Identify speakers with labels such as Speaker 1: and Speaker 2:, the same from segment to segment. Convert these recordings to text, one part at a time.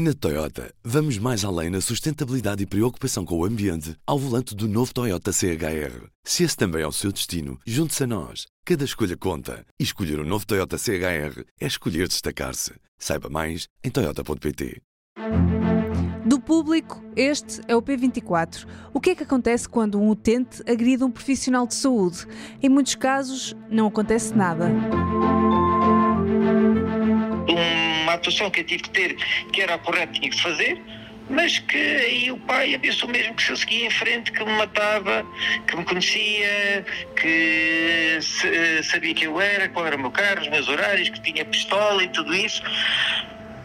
Speaker 1: Na Toyota, vamos mais além na sustentabilidade e preocupação com o ambiente ao volante do novo Toyota CHR. Se esse também é o seu destino, junte-se a nós. Cada escolha conta. E escolher o um novo Toyota CHR é escolher destacar-se. Saiba mais em Toyota.pt.
Speaker 2: Do público, este é o P24. O que é que acontece quando um utente agride um profissional de saúde? Em muitos casos, não acontece nada
Speaker 3: atuação que eu tive que ter, que era a correta, tinha que se fazer, mas que aí o pai pensou mesmo que se eu seguia em frente, que me matava, que me conhecia, que sabia quem eu era, qual era o meu carro, os meus horários, que tinha pistola e tudo isso.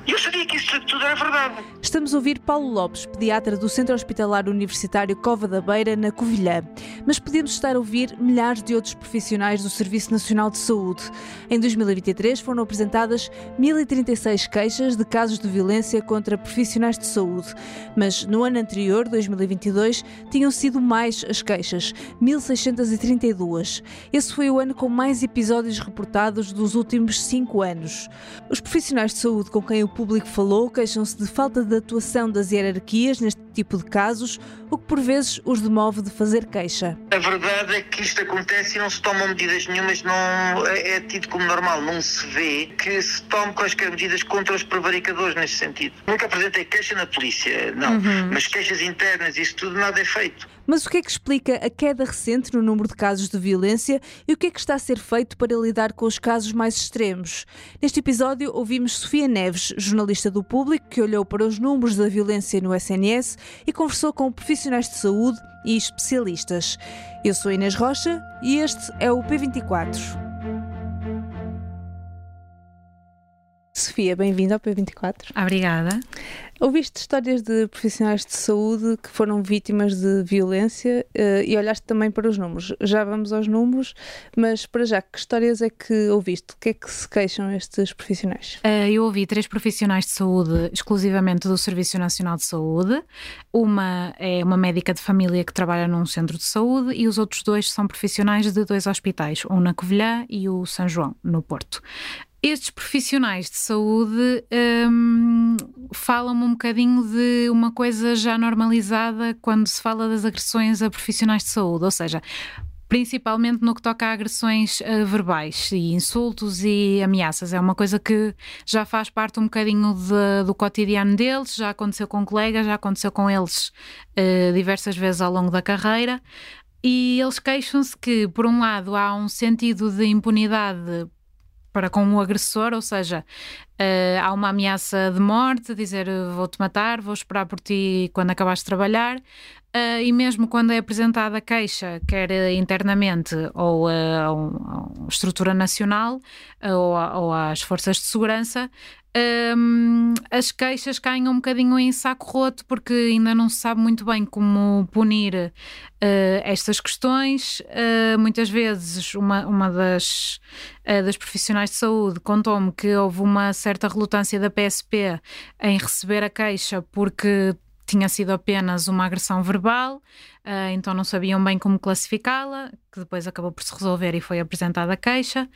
Speaker 3: E eu sabia que isso tudo era verdade.
Speaker 2: Estamos a ouvir Paulo Lopes, pediatra do Centro Hospitalar Universitário Cova da Beira, na Covilhã. Mas podemos estar a ouvir milhares de outros profissionais do Serviço Nacional de Saúde. Em 2023 foram apresentadas 1.036 queixas de casos de violência contra profissionais de saúde. Mas no ano anterior, 2022, tinham sido mais as queixas, 1.632. Esse foi o ano com mais episódios reportados dos últimos cinco anos. Os profissionais de saúde com quem o público falou queixam-se de falta de atuação das hierarquias neste tipo de casos, o que por vezes os demove de fazer queixa.
Speaker 3: A verdade é que isto acontece e não se tomam medidas nenhumas, não é, é tido como normal, não se vê que se tomem quaisquer medidas contra os prevaricadores nesse sentido. Nunca apresentei queixa na polícia, não, uhum. mas queixas internas, isso tudo nada é feito.
Speaker 2: Mas o que é que explica a queda recente no número de casos de violência e o que é que está a ser feito para lidar com os casos mais extremos? Neste episódio ouvimos Sofia Neves, jornalista do Público, que olhou para os números da violência no SNS e conversou com profissionais de saúde e especialistas. Eu sou Inês Rocha e este é o P24. Sofia, bem-vinda ao P24.
Speaker 4: Obrigada.
Speaker 2: Ouviste histórias de profissionais de saúde que foram vítimas de violência uh, e olhaste também para os números. Já vamos aos números, mas para já, que histórias é que ouviste? O que é que se queixam estes profissionais?
Speaker 4: Uh, eu ouvi três profissionais de saúde exclusivamente do Serviço Nacional de Saúde. Uma é uma médica de família que trabalha num centro de saúde e os outros dois são profissionais de dois hospitais, um na Covilhã e o São João, no Porto. Estes profissionais de saúde um, falam-me um bocadinho de uma coisa já normalizada quando se fala das agressões a profissionais de saúde, ou seja, principalmente no que toca a agressões uh, verbais e insultos e ameaças. É uma coisa que já faz parte um bocadinho de, do cotidiano deles, já aconteceu com colegas, já aconteceu com eles uh, diversas vezes ao longo da carreira. E eles queixam-se que, por um lado, há um sentido de impunidade para com o agressor, ou seja, uh, há uma ameaça de morte, dizer vou-te matar, vou esperar por ti quando acabares de trabalhar, uh, e mesmo quando é apresentada a queixa, quer internamente ou uh, a, estrutura nacional ou, ou às forças de segurança, um, as queixas caem um bocadinho em saco roto porque ainda não se sabe muito bem como punir estas questões. Muitas vezes, uma, uma das, das profissionais de saúde contou-me que houve uma certa relutância da PSP em receber a queixa porque tinha sido apenas uma agressão verbal, uh, então não sabiam bem como classificá-la, que depois acabou por se resolver e foi apresentada a queixa.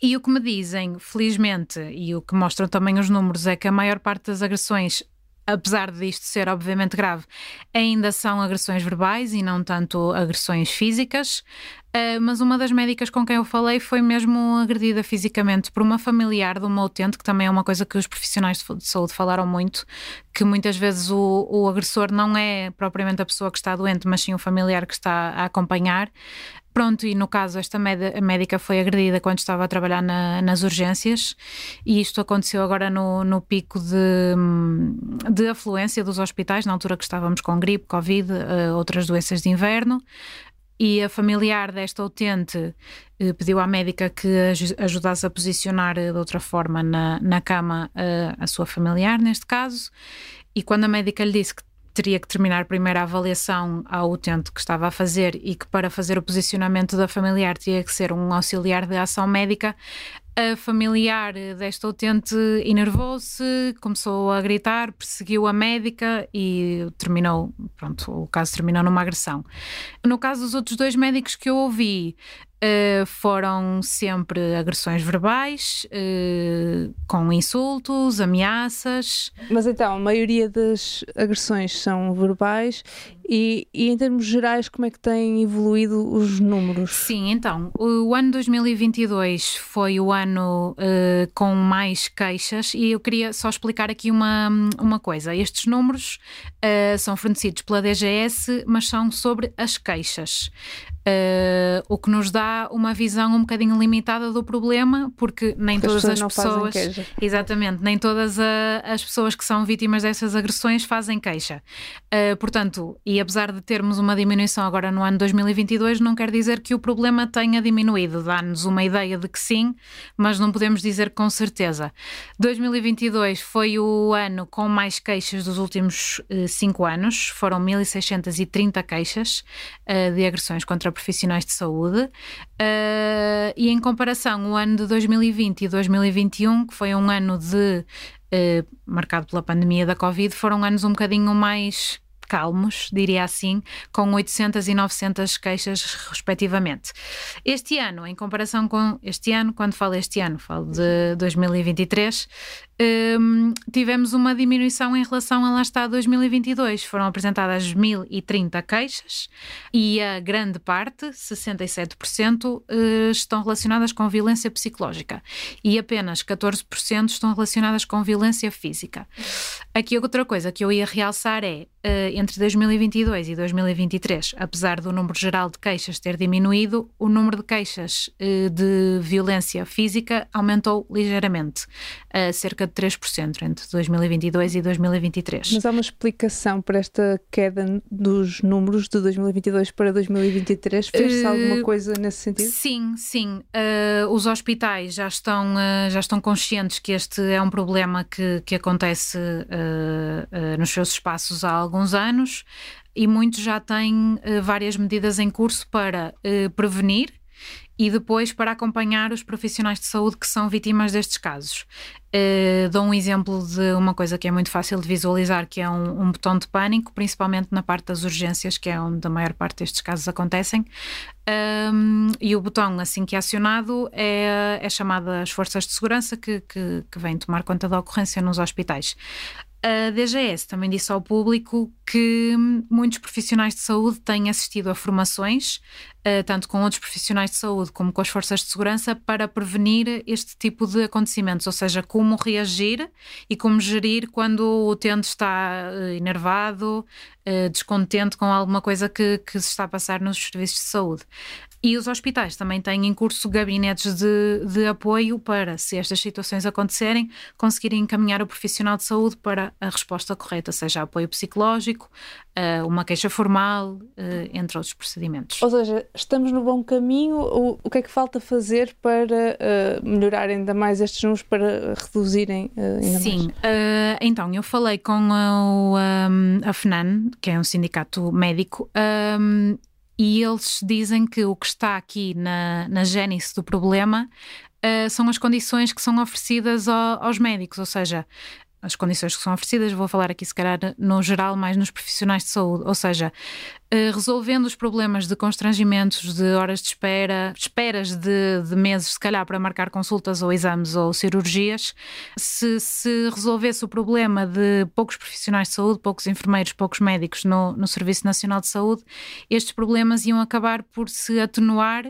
Speaker 4: E o que me dizem, felizmente, e o que mostram também os números, é que a maior parte das agressões apesar disto ser obviamente grave, ainda são agressões verbais e não tanto agressões físicas. Uh, mas uma das médicas com quem eu falei foi mesmo agredida fisicamente por uma familiar de uma utente, que também é uma coisa que os profissionais de saúde falaram muito, que muitas vezes o, o agressor não é propriamente a pessoa que está doente, mas sim o familiar que está a acompanhar. Pronto, e no caso, esta médica foi agredida quando estava a trabalhar na, nas urgências, e isto aconteceu agora no, no pico de, de afluência dos hospitais, na altura que estávamos com gripe, Covid, uh, outras doenças de inverno e a familiar desta utente eh, pediu à médica que ajudasse a posicionar eh, de outra forma na, na cama eh, a sua familiar, neste caso, e quando a médica lhe disse que teria que terminar primeiro a avaliação ao utente que estava a fazer e que para fazer o posicionamento da familiar tinha que ser um auxiliar de ação médica, a familiar desta utente enervou-se, começou a gritar, perseguiu a médica e terminou, pronto, o caso terminou numa agressão. No caso dos outros dois médicos que eu ouvi, Uh, foram sempre agressões verbais, uh, com insultos, ameaças.
Speaker 2: Mas então, a maioria das agressões são verbais e, e, em termos gerais, como é que têm evoluído os números?
Speaker 4: Sim, então, o ano 2022 foi o ano uh, com mais queixas e eu queria só explicar aqui uma, uma coisa. Estes números são fornecidos pela DGS, mas são sobre as queixas. Uh, o que nos dá uma visão um bocadinho limitada do problema, porque nem todas as pessoas, exatamente, nem todas a, as pessoas que são vítimas dessas agressões fazem queixa. Uh, portanto, e apesar de termos uma diminuição agora no ano 2022, não quer dizer que o problema tenha diminuído. Dá-nos uma ideia de que sim, mas não podemos dizer com certeza. 2022 foi o ano com mais queixas dos últimos uh, cinco anos, foram 1.630 queixas de agressões contra profissionais de saúde. Uh, e em comparação, o ano de 2020 e 2021, que foi um ano de uh, marcado pela pandemia da Covid, foram anos um bocadinho mais calmos, diria assim, com 800 e 900 queixas respectivamente. Este ano, em comparação com este ano, quando falo este ano, falo de 2023, um, tivemos uma diminuição em relação a lá está 2022. Foram apresentadas 1030 queixas e a grande parte, 67%, eh, estão relacionadas com violência psicológica e apenas 14% estão relacionadas com violência física. Aqui outra coisa que eu ia realçar é eh, entre 2022 e 2023, apesar do número geral de queixas ter diminuído, o número de queixas eh, de violência física aumentou ligeiramente, cerca de 3% entre 2022 e 2023.
Speaker 2: Mas há uma explicação para esta queda dos números de 2022 para 2023? Fez-se uh, alguma coisa nesse sentido?
Speaker 4: Sim, sim. Uh, os hospitais já estão, uh, já estão conscientes que este é um problema que, que acontece nos seus espaços há alguns anos e muitos já têm várias medidas em curso para prevenir e depois para acompanhar os profissionais de saúde que são vítimas destes casos. Uh, dou um exemplo de uma coisa que é muito fácil de visualizar, que é um, um, botão de pânico, principalmente na parte das urgências, que é onde a maior parte destes casos acontecem. Um, e o botão, assim que é acionado, é, é chamado as forças de segurança que, que, que vêm tomar conta da ocorrência nos hospitais. A DGS também disse ao público que muitos profissionais de saúde têm assistido a formações, eh, tanto com outros profissionais de saúde como com as forças de segurança, para prevenir este tipo de acontecimentos, ou seja, como reagir e como gerir quando o utente está eh, enervado, eh, descontente com alguma coisa que, que se está a passar nos serviços de saúde. E os hospitais também têm em curso gabinetes de, de apoio para, se estas situações acontecerem, conseguirem encaminhar o profissional de saúde para a resposta correta, seja apoio psicológico, eh, uma queixa formal, eh, entre outros procedimentos.
Speaker 2: Ou seja, estamos no bom caminho. O, o que é que falta fazer para uh, melhorar ainda mais estes números, para reduzirem uh, ainda
Speaker 4: Sim,
Speaker 2: mais?
Speaker 4: Uh, então, eu falei com um, a FNAN, que é um sindicato médico, um, e eles dizem que o que está aqui na, na gênese do problema uh, são as condições que são oferecidas ao, aos médicos, ou seja, as condições que são oferecidas, vou falar aqui se calhar no geral, mais nos profissionais de saúde, ou seja, eh, resolvendo os problemas de constrangimentos, de horas de espera, esperas de, de meses, se calhar, para marcar consultas ou exames ou cirurgias, se, se resolvesse o problema de poucos profissionais de saúde, poucos enfermeiros, poucos médicos no, no Serviço Nacional de Saúde, estes problemas iam acabar por se atenuar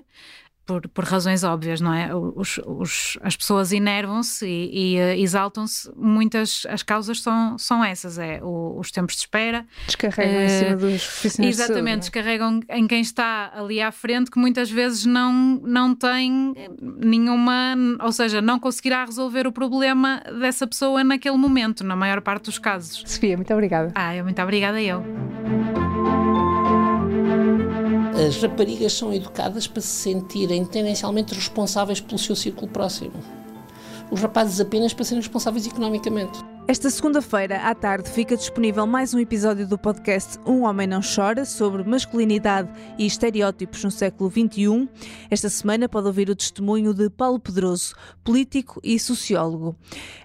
Speaker 4: por, por razões óbvias, não é? Os, os, as pessoas enervam-se e, e uh, exaltam-se. Muitas as causas são, são essas: é o, os tempos de espera.
Speaker 2: Descarregam uh, em cima dos profissionais.
Speaker 4: Exatamente, de saúde, é? descarregam em quem está ali à frente, que muitas vezes não, não tem nenhuma. Ou seja, não conseguirá resolver o problema dessa pessoa naquele momento, na maior parte dos casos.
Speaker 2: Sofia, muito obrigada.
Speaker 4: Ah, muito obrigada eu.
Speaker 5: As raparigas são educadas para se sentirem tendencialmente responsáveis pelo seu círculo próximo. Os rapazes apenas para serem responsáveis economicamente.
Speaker 2: Esta segunda-feira, à tarde, fica disponível mais um episódio do podcast Um Homem Não Chora, sobre masculinidade e estereótipos no século XXI. Esta semana pode ouvir o testemunho de Paulo Pedroso, político e sociólogo.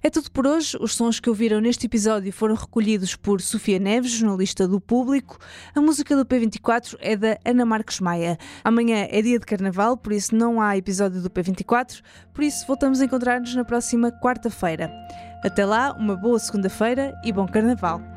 Speaker 2: É tudo por hoje. Os sons que ouviram neste episódio foram recolhidos por Sofia Neves, jornalista do Público. A música do P24 é da Ana Marques Maia. Amanhã é dia de carnaval, por isso não há episódio do P24, por isso voltamos a encontrar-nos na próxima quarta-feira. Até lá, uma boa segunda-feira e bom carnaval!